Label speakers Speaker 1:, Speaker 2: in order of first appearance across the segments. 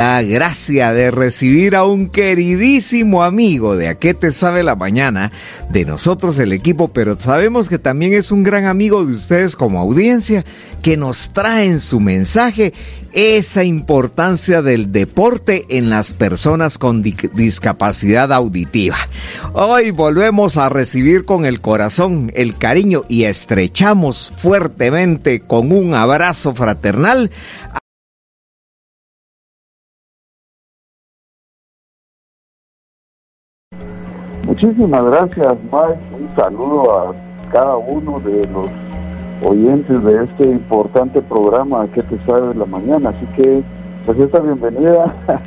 Speaker 1: la gracia de recibir a un queridísimo amigo de A qué te sabe la mañana, de nosotros el equipo, pero sabemos que también es un gran amigo de ustedes como audiencia, que nos trae en su mensaje esa importancia del deporte en las personas con discapacidad auditiva. Hoy volvemos a recibir con el corazón el cariño y estrechamos fuertemente con un abrazo fraternal
Speaker 2: Muchísimas gracias, Mike. Un saludo a cada uno de los oyentes de este importante programa que te sabe la mañana. Así que, pues esta bienvenida,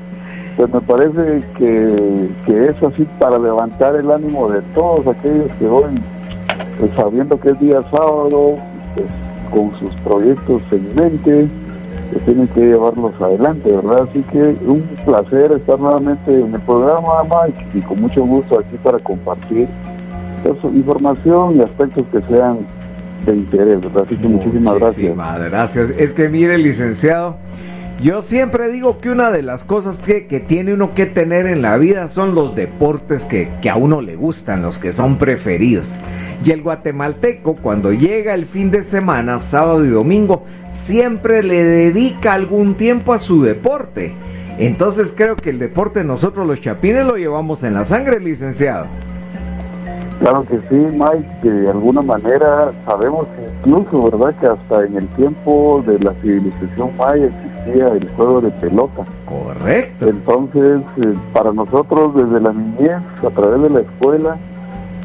Speaker 2: pues me parece que, es así para levantar el ánimo de todos aquellos que hoy, pues sabiendo que es día sábado, pues, con sus proyectos en mente, tienen que llevarlos adelante, ¿verdad? Así que un placer estar nuevamente en el programa, Mike, y con mucho gusto aquí para compartir información y aspectos que sean de interés, ¿verdad? Así que muchísimas gracias.
Speaker 1: gracias. Es que mire, licenciado, yo siempre digo que una de las cosas que, que, tiene uno que tener en la vida son los deportes que, que, a uno le gustan, los que son preferidos. Y el guatemalteco, cuando llega el fin de semana, sábado y domingo, siempre le dedica algún tiempo a su deporte. Entonces creo que el deporte nosotros los chapines lo llevamos en la sangre, licenciado.
Speaker 2: Claro que sí, Mike, que de alguna manera sabemos incluso, ¿verdad?, que hasta en el tiempo de la civilización maya existía el juego de pelota.
Speaker 1: Correcto.
Speaker 2: Entonces, eh, para nosotros desde la niñez, a través de la escuela,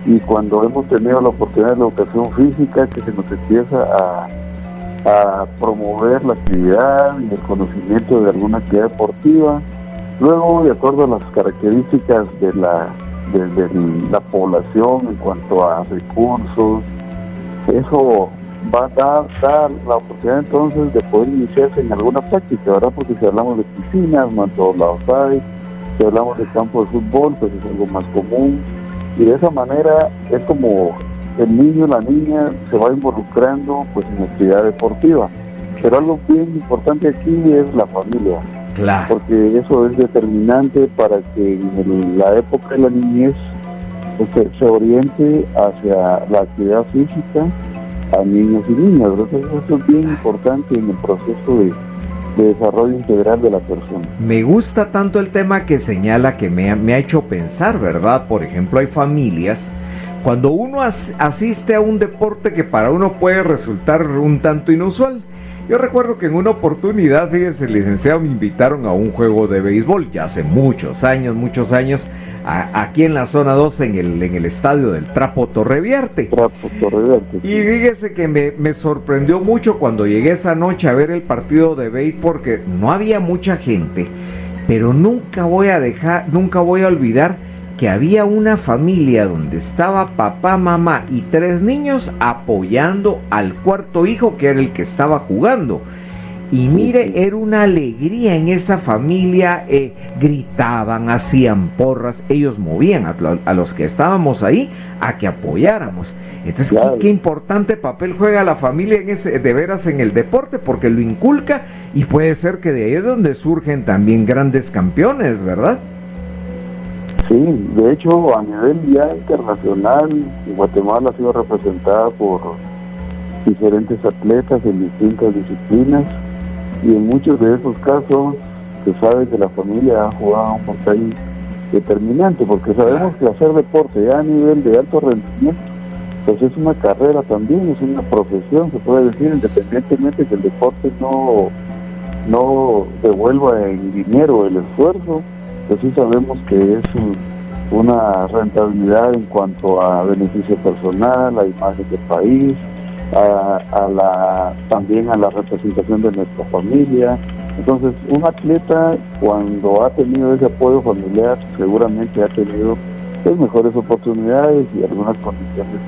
Speaker 2: y cuando hemos tenido la oportunidad de la educación física, que se nos empieza a a promover la actividad y el conocimiento de alguna actividad deportiva. Luego, de acuerdo a las características de la, de, la población en cuanto a recursos, eso va a dar, la oportunidad entonces de poder iniciarse en alguna práctica, ¿verdad? Porque si hablamos de piscinas, no en todos si hablamos de campo de fútbol, pues es algo más común. Y de esa manera es como el niño la niña se va involucrando pues en actividad deportiva. Pero algo bien importante aquí es la familia.
Speaker 1: Claro.
Speaker 2: Porque eso es determinante para que en la época de la niñez pues, se, oriente hacia la actividad física a niños y niñas. eso es bien importante en el proceso de, desarrollo integral de la persona.
Speaker 1: Me gusta tanto el tema que señala que me me ha hecho pensar, ¿verdad? Por ejemplo, hay familias cuando uno asiste a un deporte que para uno puede resultar un tanto inusual. Yo recuerdo que en una oportunidad, fíjese, licenciado, me invitaron a un juego de béisbol, ya hace muchos años, muchos años, aquí en la zona 2, en el, en el estadio del Trapo Torrevierte.
Speaker 2: Trapo Torrevierte.
Speaker 1: Y fíjese que me, me, sorprendió mucho cuando llegué esa noche a ver el partido de béisbol, porque no había mucha gente, pero nunca voy a dejar, nunca voy a olvidar que había una familia donde estaba papá, mamá y tres niños apoyando al cuarto hijo que era el que estaba jugando. Y mire, era una alegría en esa familia, eh, gritaban, hacían porras, ellos movían a, los que estábamos ahí a que apoyáramos. Entonces, ¿qué, importante papel juega la familia en ese, de veras en el deporte, porque lo inculca y puede ser que de ahí es donde surgen también grandes campeones, ¿verdad?
Speaker 2: Sí, de hecho a nivel ya internacional, Guatemala ha sido representada por diferentes atletas en distintas disciplinas y en muchos de esos casos se sabe que la familia ha jugado un papel determinante porque sabemos que hacer deporte ya a nivel de alto rendimiento pues es una carrera también, es una profesión, se puede decir, independientemente que el deporte no, no devuelva en dinero el esfuerzo, pues sí sabemos que es una rentabilidad en cuanto a beneficio personal, a imagen del país, a, la, también a la representación de nuestra familia. Entonces, un atleta cuando ha tenido ese apoyo familiar, seguramente ha tenido pues, mejores oportunidades y algunas condiciones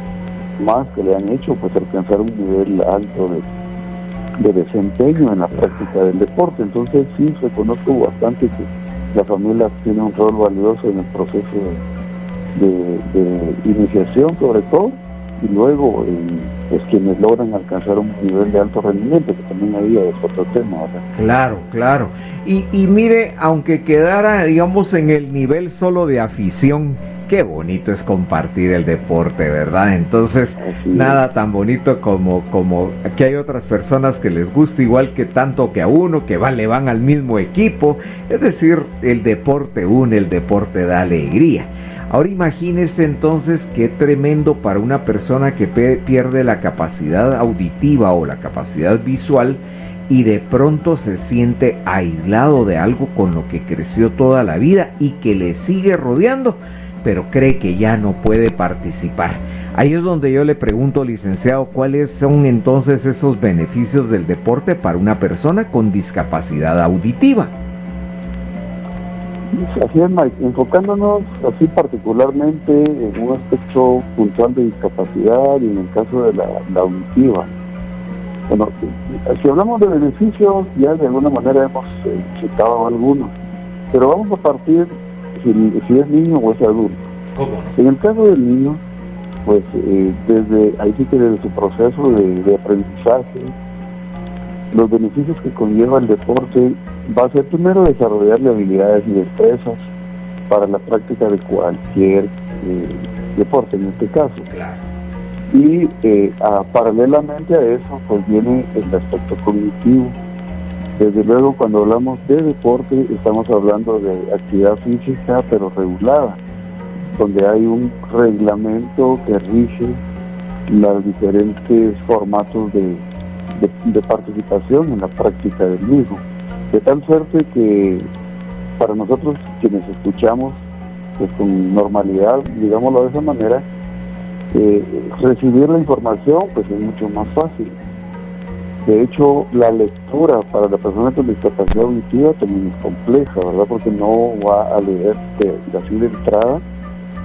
Speaker 2: más que le han hecho pues alcanzar un nivel alto de, de desempeño en la práctica del deporte. Entonces, sí, reconozco bastante que la familia tiene un rol valioso en el proceso de, iniciación sobre todo y luego en, pues quienes logran alcanzar un nivel de alto rendimiento, que también ahí es otro tema.
Speaker 1: Claro, claro. Y, y mire, aunque quedara, digamos, en el nivel solo de afición, qué bonito es compartir el deporte, ¿verdad? Entonces, nada tan bonito como, como que hay otras personas que les gusta igual que tanto que a uno, que van, le van al mismo equipo. Es decir, el deporte une, el deporte da alegría. Ahora imagínese entonces qué tremendo para una persona que pierde la capacidad auditiva o la capacidad visual y de pronto se siente aislado de algo con lo que creció toda la vida y que le sigue rodeando pero cree que ya no puede participar. Ahí es donde yo le pregunto, licenciado, ¿cuáles son entonces esos beneficios del deporte para una persona con discapacidad auditiva?
Speaker 2: Así es, Mike. Enfocándonos así particularmente en un aspecto puntual de discapacidad y en el caso de la, auditiva. Bueno, si hablamos de beneficios, ya de alguna manera hemos eh, citado algunos, pero vamos a partir si, es niño o es adulto. En el caso del niño, pues eh, desde ahí sí que desde su proceso de, aprendizaje, los beneficios que conlleva el deporte va a ser primero desarrollarle habilidades y destrezas para la práctica de cualquier eh, deporte en este caso. Y eh, paralelamente a eso, pues viene el aspecto cognitivo desde luego, cuando hablamos de deporte, estamos hablando de actividad física, pero regulada, donde hay un reglamento que rige los diferentes formatos de, participación en la práctica del mismo. De tal suerte que para nosotros, quienes escuchamos pues, con normalidad, digámoslo de esa manera, eh, recibir la información pues es mucho más fácil de hecho, la lectura para la persona con discapacidad auditiva también es compleja, ¿verdad? Porque no va a leer de, así de entrada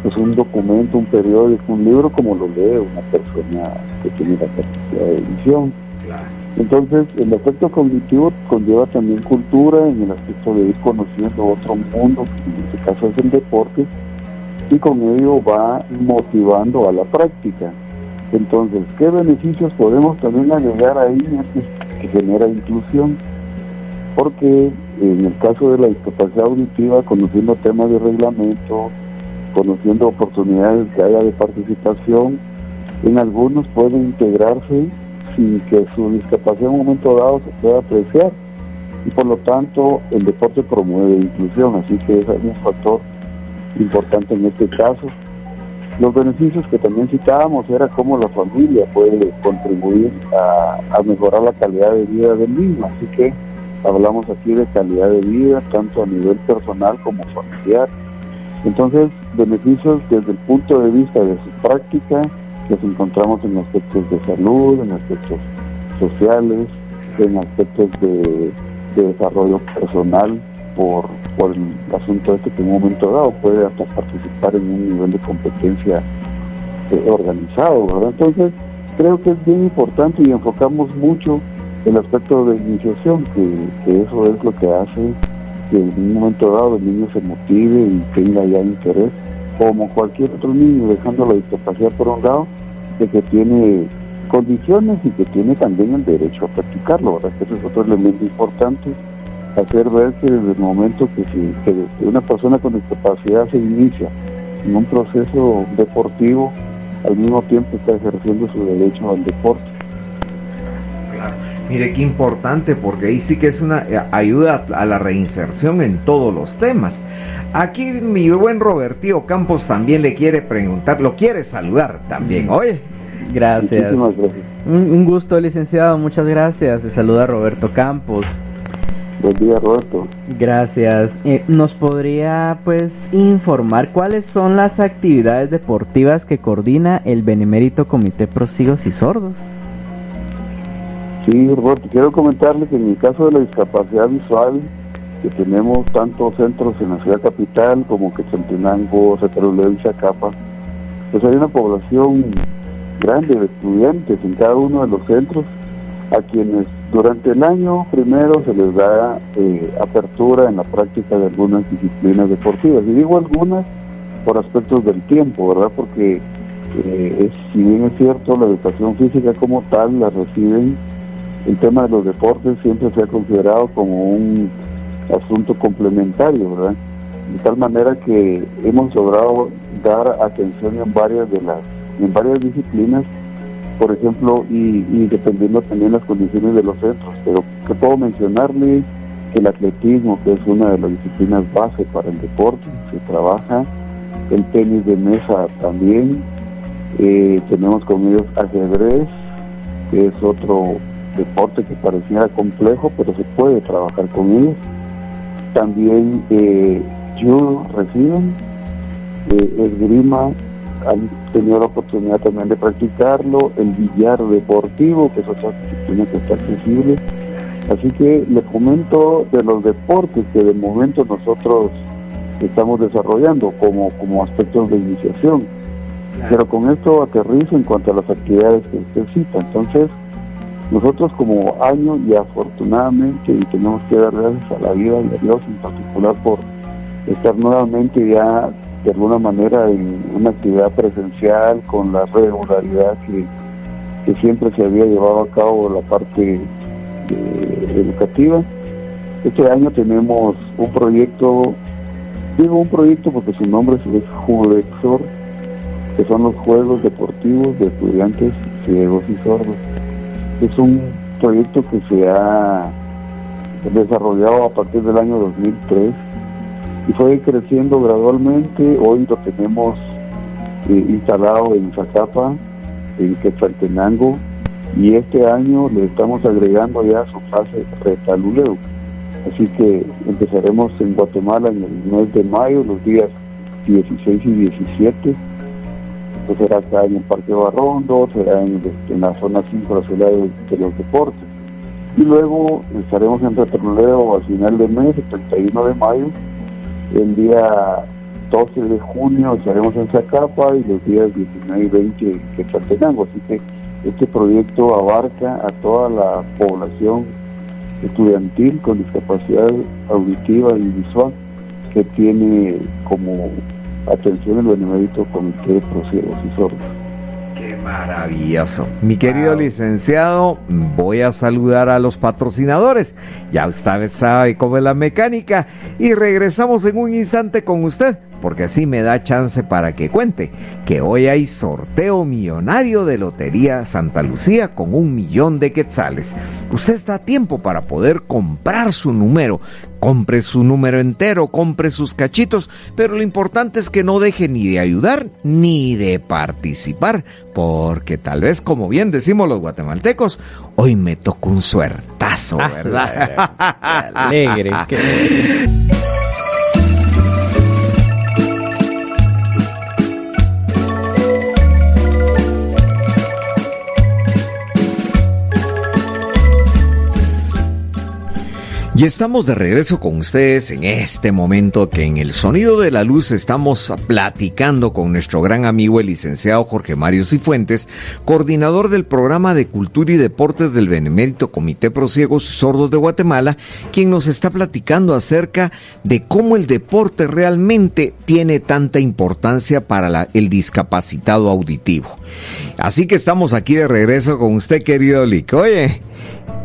Speaker 2: es un documento, un periódico, un libro como lo lee una persona que tiene la capacidad de edición. Entonces, el aspecto cognitivo conlleva también cultura en el aspecto de ir conociendo otro mundo, en este caso es el deporte, y con ello va motivando a la práctica. Entonces, ¿qué beneficios podemos también agregar ahí que genera inclusión? Porque en el caso de la discapacidad auditiva, conociendo temas de reglamento, conociendo oportunidades que haya de participación, en algunos pueden integrarse sin que su discapacidad en un momento dado se pueda apreciar. Y por lo tanto, el deporte promueve inclusión, así que es un factor importante en este caso. Los beneficios que también citábamos era cómo la familia puede contribuir a, mejorar la calidad de vida del mismo, así que hablamos aquí de calidad de vida, tanto a nivel personal como familiar. Entonces, beneficios desde el punto de vista de su práctica, los encontramos en aspectos de salud, en aspectos sociales, en aspectos de desarrollo personal, por, por el asunto este que en un momento dado puede hasta participar en un nivel de competencia eh, organizado, ¿verdad? Entonces, creo que es bien importante y enfocamos mucho el aspecto de iniciación, que, eso es lo que hace que en un momento dado el niño se motive y tenga ya interés, como cualquier otro niño, dejando la discapacidad por un lado, que tiene condiciones y que tiene también el derecho a practicarlo, ¿verdad? Que es otro elemento importante hacer ver que desde el momento que, si, una persona con discapacidad se inicia en un proceso deportivo, al mismo tiempo está ejerciendo su derecho al deporte.
Speaker 1: Mire qué importante, porque ahí sí que es una eh, ayuda a la reinserción en todos los temas. Aquí mi buen Robertío Campos también le quiere preguntar, lo quiere saludar también. Oye.
Speaker 3: Gracias. gracias. Un, gusto, licenciado. Muchas gracias. Se saluda Roberto Campos.
Speaker 2: Buen día, Roberto.
Speaker 3: Gracias. Eh, ¿Nos podría pues informar cuáles son las actividades deportivas que coordina el Benemérito Comité Prosigos y Sordos?
Speaker 2: Sí, Roberto, quiero comentarle que en el caso de la discapacidad visual, que tenemos tantos centros en la ciudad capital como que Quetzaltenango, Ceteruledo y Zacapa, pues hay una población grande de estudiantes en cada uno de los centros a quienes durante el año primero se les da eh, apertura en la práctica de algunas disciplinas deportivas. Y digo algunas por aspectos del tiempo, ¿verdad? Porque Eh, es, si bien es cierto, la educación física como tal la reciben, el tema de los deportes siempre se ha considerado como un asunto complementario, ¿verdad? De tal manera que hemos logrado dar atención en varias de las, en varias disciplinas, por ejemplo, y, dependiendo también las condiciones de los centros. Pero que puedo mencionarle que el atletismo, que es una de las disciplinas base para el deporte, se trabaja, el tenis de mesa también, eh, tenemos con ellos ajedrez, que es otro deporte que pareciera complejo, pero se puede trabajar con ellos. También eh, judo reciben, eh, esgrima, han tenido la oportunidad también de practicarlo, el billar deportivo, que es otra disciplina que está accesible. Así que le comento de los deportes que de momento nosotros estamos desarrollando como, como aspectos de iniciación. Pero con esto aterrizo en cuanto a las actividades que usted cita. Entonces, nosotros como año y afortunadamente, y tenemos que dar gracias a la vida y a Dios en particular por estar nuevamente ya de alguna manera en una actividad presencial con la regularidad que, siempre se había llevado a cabo la parte eh, educativa. Este año tenemos un proyecto, digo un proyecto porque su nombre es Judexor, que son los Juegos Deportivos de Estudiantes Ciegos y Sordos. Es un proyecto que se ha desarrollado a partir del año 2003 y fue creciendo gradualmente. Hoy lo tenemos eh, instalado en Zacapa, en Quetzaltenango, y este año le estamos agregando ya su fase retaluleo. Así que empezaremos en Guatemala en el mes de mayo, los días 16 y 17. Será acá en el Parque Barrondo, será en, la zona 5 de la ciudad de, los deportes. Y luego estaremos en retaluleo al final del mes, el 31 de mayo, el día 12 de junio estaremos en Zacapa y los días 19 y 20 en Quetzaltenango. Así que este proyecto abarca a toda la población estudiantil con discapacidad auditiva y visual que tiene como atención el benemérito Comité de Ciegos y Sordos.
Speaker 1: Qué maravilloso. Mi querido licenciado, voy a saludar a los patrocinadores. Ya usted sabe cómo es la mecánica y regresamos en un instante con usted porque así me da chance para que cuente que hoy hay sorteo millonario de Lotería Santa Lucía con un millón de quetzales. Usted está a tiempo para poder comprar su número. Compre su número entero, compre sus cachitos, pero lo importante es que no deje ni de ayudar ni de participar, porque tal vez, como bien decimos los guatemaltecos, hoy me tocó un suertazo, ah, ¿verdad? alegre. Y estamos de regreso con ustedes en este momento que en el sonido de la luz estamos platicando con nuestro gran amigo el licenciado Jorge Mario Cifuentes, coordinador del programa de cultura y deportes del Benemérito Comité Pro Ciegos y Sordos de Guatemala, quien nos está platicando acerca de cómo el deporte realmente tiene tanta importancia para el discapacitado auditivo. Así que estamos aquí de regreso con usted, querido Lick. Oye,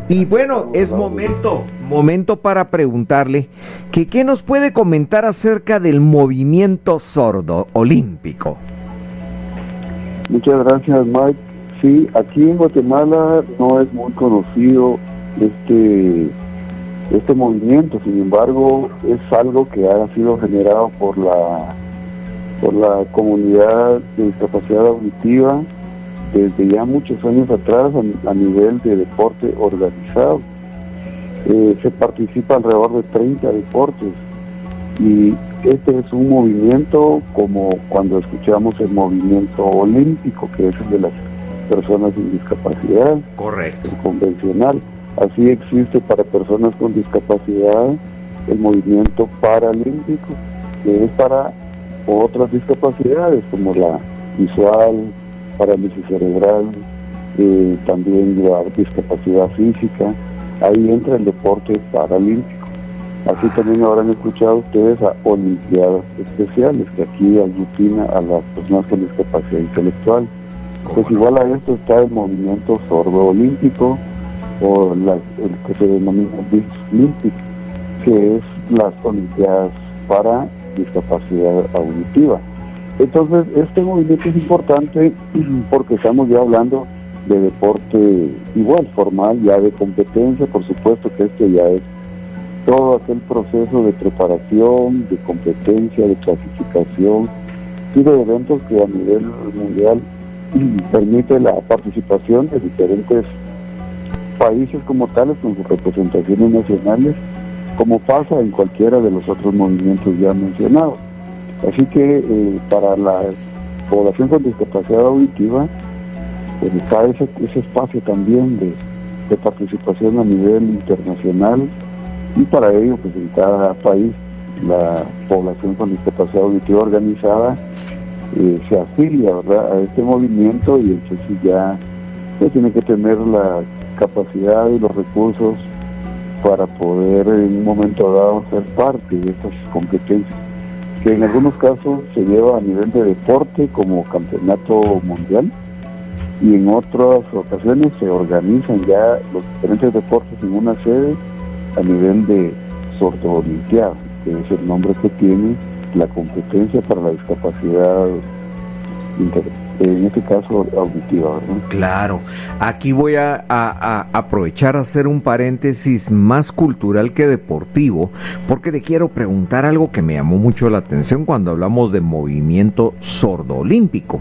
Speaker 1: y bueno, es momento, momento para preguntarle que qué nos puede comentar acerca del movimiento sordo olímpico.
Speaker 2: Muchas gracias, Mike. Sí, aquí en Guatemala no es muy conocido este este movimiento, sin embargo, es algo que ha sido generado por la por la comunidad de discapacidad auditiva desde ya muchos años atrás a, nivel de deporte organizado. Eh, se participa alrededor de 30 deportes y este es un movimiento como cuando escuchamos el movimiento olímpico, que es el de las personas sin discapacidad.
Speaker 1: Correcto.
Speaker 2: El convencional. Así existe para personas con discapacidad el movimiento paralímpico, que es para otras discapacidades como la visual, parálisis cerebral, eh, también la discapacidad física, ahí entra el deporte paralímpico. Así también habrán escuchado ustedes a Olimpiadas Especiales, que aquí aglutina a las personas con discapacidad intelectual. Pues igual a esto está el movimiento sordo olímpico o el que se denomina Olympic, que es las Olimpiadas para discapacidad auditiva. Entonces, este movimiento es importante porque estamos ya hablando de deporte igual, formal, ya de competencia, por supuesto que este ya es todo aquel proceso de preparación, de competencia, de clasificación y de eventos que a nivel mundial permite la participación de diferentes países como tales con sus representaciones nacionales, como pasa en cualquiera de los otros movimientos ya mencionados. Así que eh, para la población con discapacidad auditiva, pues está ese, espacio también de, de participación a nivel internacional y para ello pues en cada país la población con discapacidad auditiva organizada eh, se afilia a este movimiento y entonces ya tiene que tener la capacidad y los recursos para poder en un momento dado ser parte de estas competencias que en algunos casos se lleva a nivel de deporte como campeonato mundial y en otras ocasiones se organizan ya los diferentes deportes en una sede a nivel de sordo olimpiado, que es el nombre que tiene la competencia para la discapacidad en este caso auditiva.
Speaker 1: Claro, aquí voy a, aprovechar a hacer un paréntesis más cultural que deportivo, porque le quiero preguntar algo que me llamó mucho la atención cuando hablamos de movimiento sordo olímpico.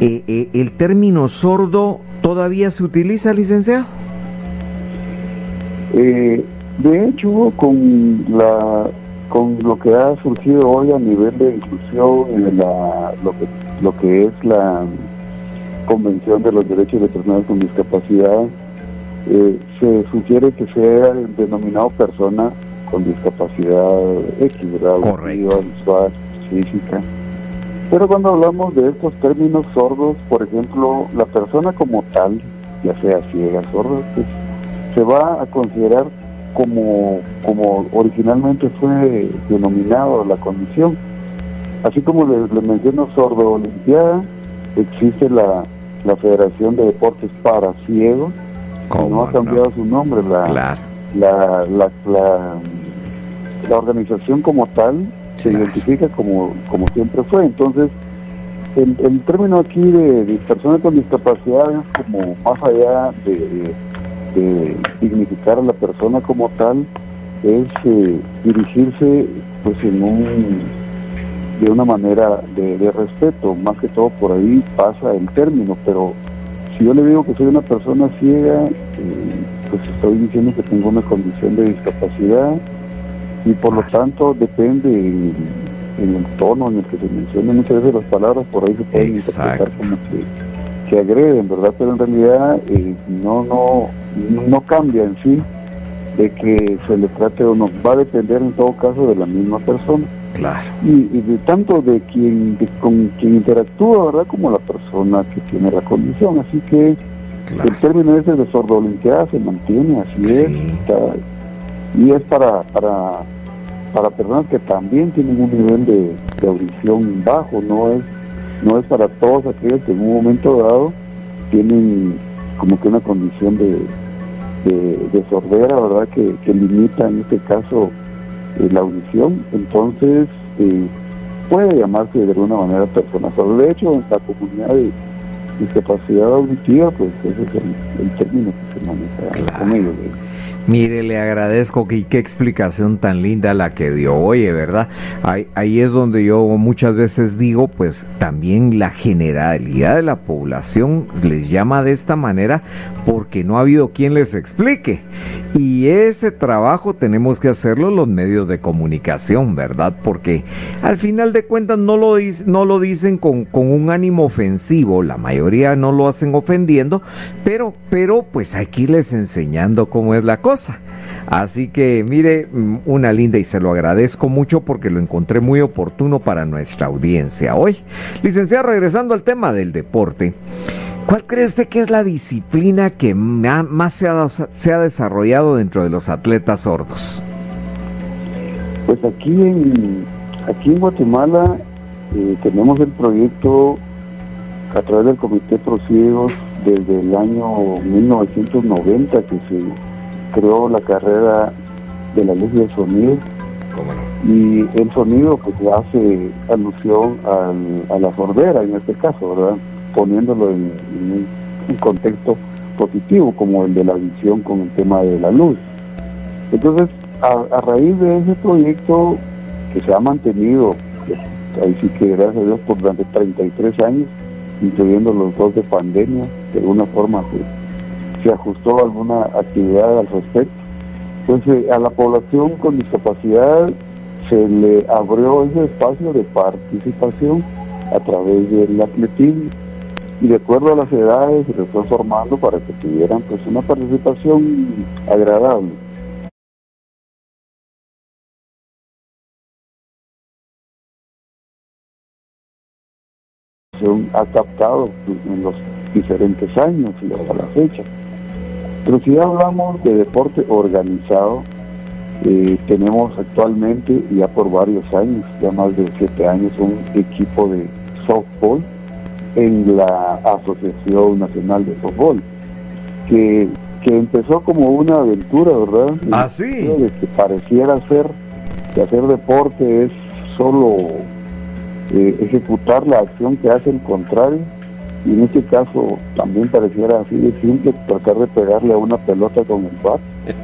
Speaker 1: Eh, eh, ¿El término sordo todavía se utiliza, licenciado?
Speaker 2: Eh, de hecho, con la con lo que ha surgido hoy a nivel de inclusión en la, lo, que, lo que es la Convención de los Derechos de Personas con Discapacidad, eh, se sugiere que sea denominado persona con discapacidad X, visual, física. Pero cuando hablamos de estos términos sordos, por ejemplo, la persona como tal, ya sea ciega, sorda, pues, se va a considerar como, como originalmente fue denominado la condición. Así como les, menciono Sordo Olimpiada, existe la, Federación de Deportes para Ciegos, que no ha cambiado su nombre, la, la, la, la, organización como tal se identifica como, como siempre fue. Entonces, el, el término aquí de, personas con discapacidad es como más allá de de dignificar a la persona como tal es eh, dirigirse pues en un de una manera de, respeto más que todo por ahí pasa el término pero si yo le digo que soy una persona ciega eh, pues estoy diciendo que tengo una condición de discapacidad y por lo tanto depende en, el tono en el que se menciona muchas veces las palabras por ahí se pueden interpretar como que que agreden, ¿verdad? Pero en realidad eh, no, no, no cambia en sí de que se le trate o no, va a depender en todo caso de la misma persona.
Speaker 1: Claro.
Speaker 2: Y, de tanto de quien con quien interactúa, ¿verdad? Como la persona que tiene la condición. Así que el término ese de sordolimpiada se mantiene, así es. y es para, para, para personas que también tienen un nivel de, de audición bajo, no es no es para todos aquellos que en un momento dado tienen como que una condición de, de, sordera, ¿verdad? Que, limita en este caso eh, la audición. Entonces, eh, puede llamarse de alguna manera persona sorda. De hecho, en la comunidad de discapacidad auditiva, pues ese es el, término que se maneja con ellos.
Speaker 1: Mire, le agradezco que qué explicación tan linda la que dio. Oye, ¿verdad? Ahí, ahí, es donde yo muchas veces digo, pues también la generalidad de la población les llama de esta manera porque no ha habido quien les explique. Y ese trabajo tenemos que hacerlo los medios de comunicación, ¿verdad? Porque al final de cuentas no lo, no lo dicen con, con un ánimo ofensivo, la mayoría no lo hacen ofendiendo, pero, pero pues aquí les enseñando cómo es la cosa. Así que mire, mm, una linda y se lo agradezco mucho porque lo encontré muy oportuno para nuestra audiencia hoy. Licenciado, regresando al tema del deporte. ¿Cuál cree usted que es la disciplina que más se ha, se ha desarrollado dentro de los atletas sordos?
Speaker 2: Pues aquí en, aquí en Guatemala eh, tenemos el proyecto a través del Comité Prosiegos desde el año 1990 que se creó la carrera de la luz del sonido. Y el sonido pues hace alusión a la sordera en este caso, ¿verdad? Poniéndolo en, un, contexto positivo como el de la visión con el tema de la luz. Entonces, a, raíz de ese proyecto que se ha mantenido, pues, ahí sí que gracias a Dios por durante 33 años, incluyendo los dos de pandemia, de alguna forma se, ajustó alguna actividad al respecto. Entonces, a la población con discapacidad se le abrió ese espacio de participación a través del atletismo y de acuerdo a las edades se les fue formando para que tuvieran pues una participación agradable. Ha captado en los diferentes años y hasta la fecha. Pero si hablamos de deporte organizado, eh, tenemos actualmente, ya por varios años, ya más de siete años, un equipo de softball en la Asociación Nacional de Softball, que, que empezó como una aventura, ¿verdad?
Speaker 1: Ah, sí.
Speaker 2: De que pareciera ser que hacer deporte es solo eh, ejecutar la acción que hace el contrario y en este caso también pareciera así de simple tratar de pegarle a una pelota con el bat.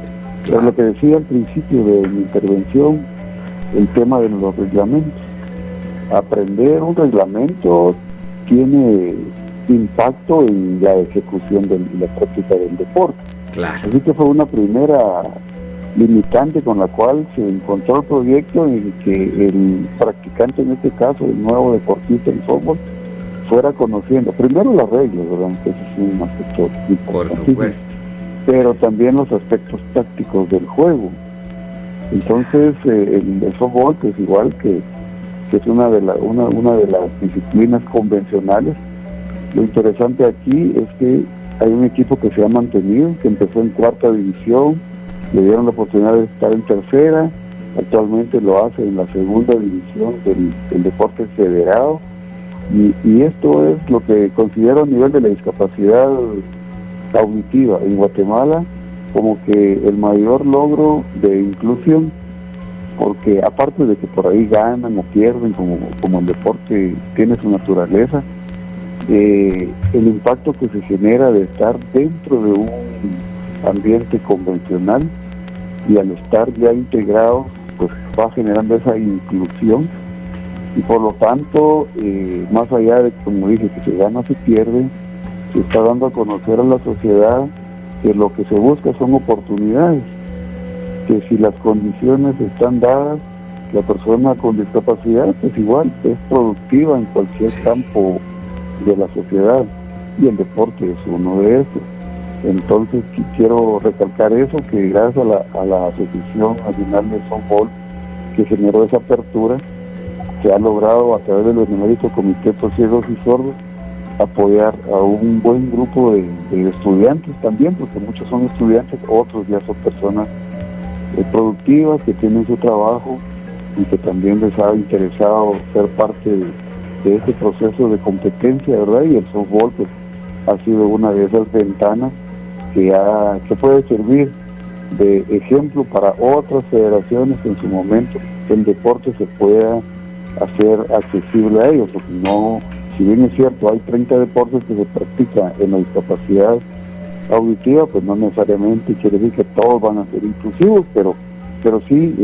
Speaker 2: Pero lo que decía al principio de mi intervención, el tema de los reglamentos. Aprender un reglamento tiene impacto en la ejecución de la práctica del deporte. Así que fue una primera limitante con la cual se encontró el proyecto en que el practicante, en este caso, el nuevo deportista en fútbol, fuera conociendo primero las reglas, ¿verdad? Que es un aspecto
Speaker 1: Por
Speaker 2: Pero también los aspectos tácticos del juego. Entonces, eh, el, fútbol, que es igual que, que es una de, la, una, una de las disciplinas convencionales, lo interesante aquí es que hay un equipo que se ha mantenido, que empezó en cuarta división, le dieron la oportunidad de estar en tercera, actualmente lo hace en la segunda división del, deporte federado y, esto es lo que considero a nivel de la discapacidad auditiva en Guatemala como que el mayor logro de inclusión porque aparte de que por ahí ganan o pierden como, como el deporte tiene su naturaleza eh, el impacto que se genera de estar dentro de un ambiente convencional y al estar ya integrado pues va generando esa inclusión. Y por lo tanto eh, más allá de como dije que se gana se pierde se está dando a conocer a la sociedad que lo que se busca son oportunidades que si las condiciones están dadas la persona con discapacidad pues igual es productiva en cualquier campo de la sociedad y el deporte es uno de esos entonces quiero recalcar eso, que gracias a la, a la Asociación Nacional de Softball que generó esa apertura, se ha logrado a través de los numéricos comités por ciegos y sordos apoyar a un buen grupo de, estudiantes también, porque muchos son estudiantes, otros ya son personas eh, productivas que tienen su trabajo y que también les ha interesado ser parte de, de este proceso de competencia, ¿verdad? Y el softball pues, ha sido una de esas ventanas que, que puede servir de ejemplo para otras federaciones en su momento el deporte se pueda hacer accesible a ellos, porque no, si bien es cierto, hay 30 deportes que se practican en la discapacidad auditiva, pues no necesariamente quiere decir que todos van a ser inclusivos, pero pero sí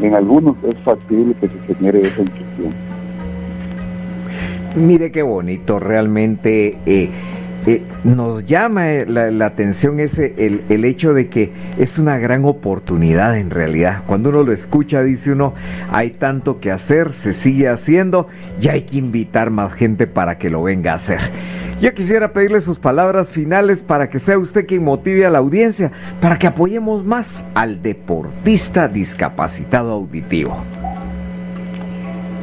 Speaker 2: en, algunos es factible que se genere esa inclusión.
Speaker 1: Mire qué bonito realmente. Eh, eh, nos llama eh, la, atención ese el, el, hecho de que es una gran oportunidad en realidad. Cuando uno lo escucha, dice uno, hay tanto que hacer, se sigue haciendo y hay que invitar más gente para que lo venga a hacer. Yo quisiera pedirle sus palabras finales para que sea usted quien motive a la audiencia, para que apoyemos más al deportista discapacitado auditivo.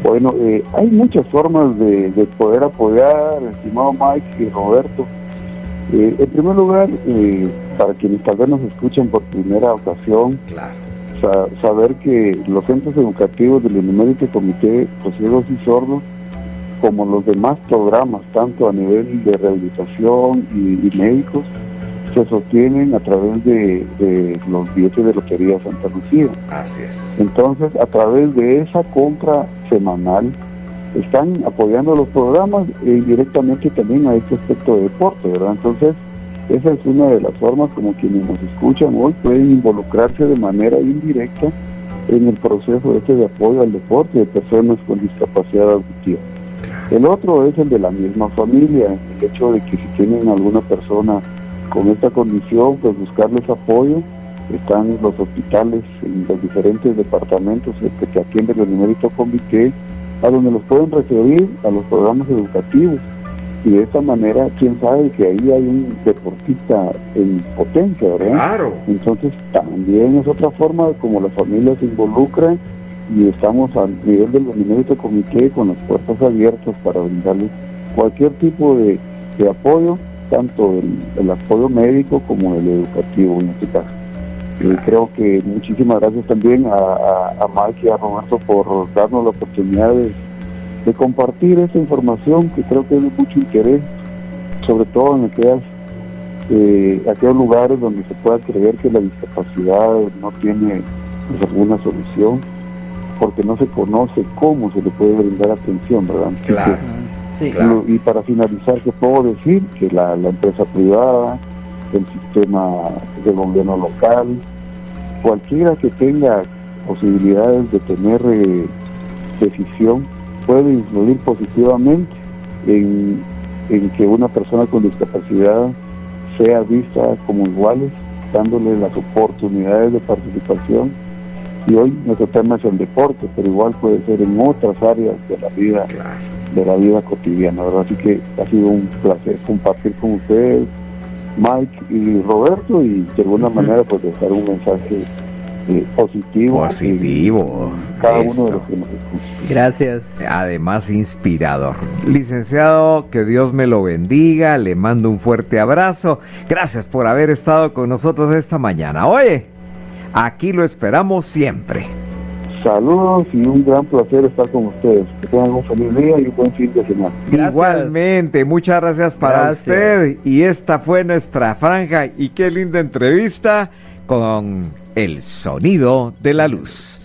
Speaker 2: Bueno, eh, hay muchas formas de, poder apoyar, estimado Mike y Roberto. Eh, en primer lugar, eh, para quienes tal vez nos escuchen por primera ocasión, saber que los centros educativos del Benemérito Comité por Ciegos y Sordos, como los demás programas, tanto a nivel de rehabilitación y, médicos, se sostienen a través de, los billetes de Lotería Santa Lucía.
Speaker 1: Así es.
Speaker 2: Entonces, a través de esa compra semanal, están apoyando los programas e indirectamente también a este aspecto de deporte, ¿verdad? Entonces, esa es una de las formas como quienes nos escuchan hoy pueden involucrarse de manera indirecta en el proceso este de apoyo al deporte de personas con discapacidad auditiva. El otro es el de la misma familia, el hecho de que si tienen alguna persona con esta condición, pues buscarles apoyo. Están los hospitales en los diferentes departamentos que se atienden el numérito comité, a donde los pueden referir a los programas educativos y de esta manera, quién sabe que ahí hay un deportista en potencia, ¿verdad?
Speaker 1: Claro.
Speaker 2: Entonces también es otra forma como la familia se involucra y estamos a nivel del Benemérito Comité con las puertas abiertas para brindarles cualquier tipo de, apoyo, tanto el, apoyo médico como el educativo en este caso. Y creo que muchísimas gracias también a, a, a Mike y a Roberto por darnos la oportunidad de de compartir esa información que creo que es de mucho interés, sobre todo en aquellas, eh, aquellos lugares donde se pueda creer que la discapacidad no tiene pues, alguna solución, porque no se conoce cómo se le puede brindar atención, ¿verdad?
Speaker 1: Claro.
Speaker 2: Sí. Y para finalizar, que puedo decir que la, empresa privada, el sistema de gobierno local, cualquiera que tenga posibilidades de tener eh, decisión, puede influir positivamente en, que una persona con discapacidad sea vista como iguales, dándole las oportunidades de participación. Y hoy nuestro tema es el deporte, pero igual puede ser en otras áreas de la vida, de la vida cotidiana, ¿verdad? Así que ha sido un placer compartir con ustedes, Mike y Roberto, y de alguna manera pues dejar un mensaje eh, positivo.
Speaker 1: Positivo.
Speaker 2: Cada uno de los que nos
Speaker 3: Gracias.
Speaker 1: Además, inspirador. Licenciado, que Dios me lo bendiga. Le mando un fuerte abrazo. Gracias por haber estado con nosotros esta mañana. Oye, aquí lo esperamos siempre.
Speaker 2: Saludos y un gran placer estar con ustedes. Que tengan un feliz día y un buen fin de semana.
Speaker 1: Igualmente, muchas gracias para usted. Y esta fue nuestra franja y qué linda entrevista con el sonido de la luz.